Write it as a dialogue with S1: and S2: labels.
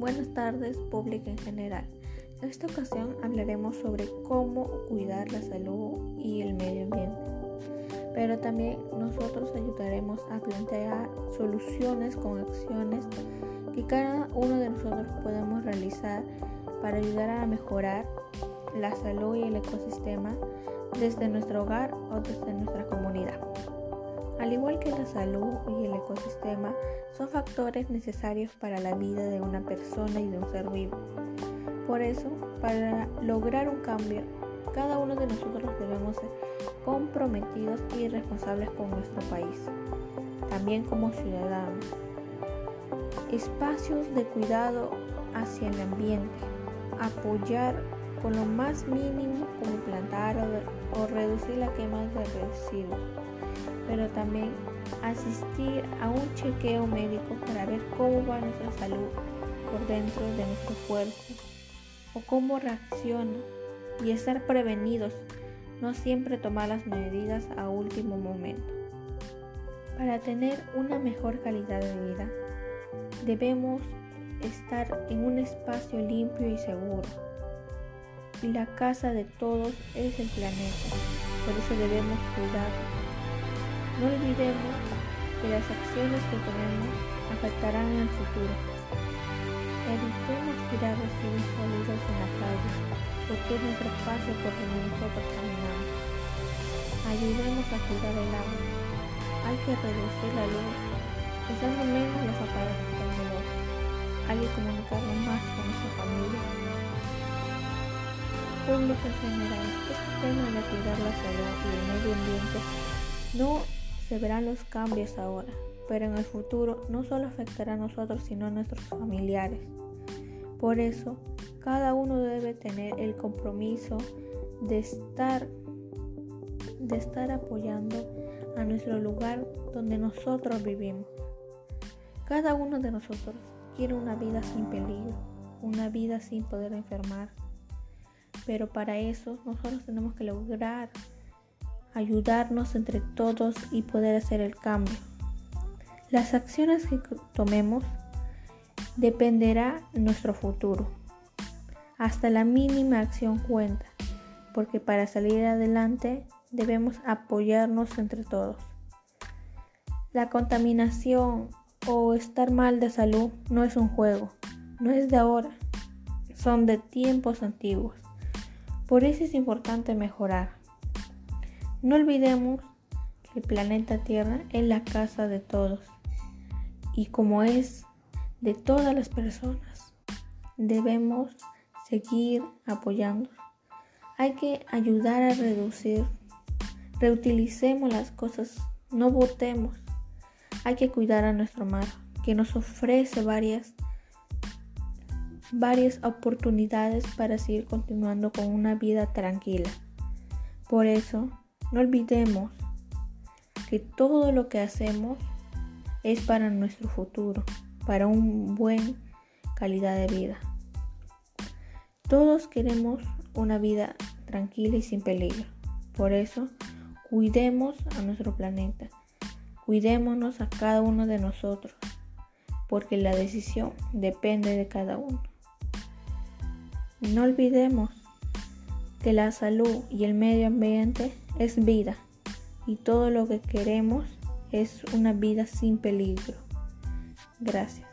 S1: Buenas tardes, público en general. En esta ocasión hablaremos sobre cómo cuidar la salud y el medio ambiente. Pero también nosotros ayudaremos a plantear soluciones con acciones que cada uno de nosotros podemos realizar para ayudar a mejorar la salud y el ecosistema desde nuestro hogar o desde nuestra comunidad. Al igual que la salud y el ecosistema son factores necesarios para la vida de una persona y de un ser vivo. Por eso, para lograr un cambio, cada uno de nosotros debemos ser comprometidos y responsables con nuestro país, también como ciudadanos. Espacios de cuidado hacia el ambiente, apoyar con lo más mínimo como plantar o, o reducir la quema de residuos pero también asistir a un chequeo médico para ver cómo va nuestra salud por dentro de nuestro cuerpo o cómo reacciona y estar prevenidos, no siempre tomar las medidas a último momento. Para tener una mejor calidad de vida, debemos estar en un espacio limpio y seguro. Y la casa de todos es el planeta, por eso debemos cuidarlo no olvidemos que las acciones que tomemos afectarán en el futuro. Evitemos tirar residuos sólidos en la calle, porque es nuestro espacio por donde nosotros caminamos. Ayudemos a cuidar el agua. Hay que reducir la luz, usando menos los aparatos tecnológicos. Hay que comunicarnos más con nuestra familia. Público en general, este tema de cuidar la salud y el medio ambiente no se verán los cambios ahora, pero en el futuro no solo afectará a nosotros, sino a nuestros familiares. Por eso, cada uno debe tener el compromiso de estar, de estar apoyando a nuestro lugar donde nosotros vivimos. Cada uno de nosotros quiere una vida sin peligro, una vida sin poder enfermar. Pero para eso nosotros tenemos que lograr ayudarnos entre todos y poder hacer el cambio. Las acciones que tomemos dependerá nuestro futuro. Hasta la mínima acción cuenta, porque para salir adelante debemos apoyarnos entre todos. La contaminación o estar mal de salud no es un juego, no es de ahora, son de tiempos antiguos. Por eso es importante mejorar. No olvidemos que el planeta Tierra es la casa de todos y como es de todas las personas, debemos seguir apoyando. Hay que ayudar a reducir, reutilicemos las cosas, no botemos. Hay que cuidar a nuestro mar, que nos ofrece varias varias oportunidades para seguir continuando con una vida tranquila. Por eso, no olvidemos que todo lo que hacemos es para nuestro futuro, para un buen calidad de vida. Todos queremos una vida tranquila y sin peligro. Por eso, cuidemos a nuestro planeta. Cuidémonos a cada uno de nosotros, porque la decisión depende de cada uno. No olvidemos que la salud y el medio ambiente es vida y todo lo que queremos es una vida sin peligro. Gracias.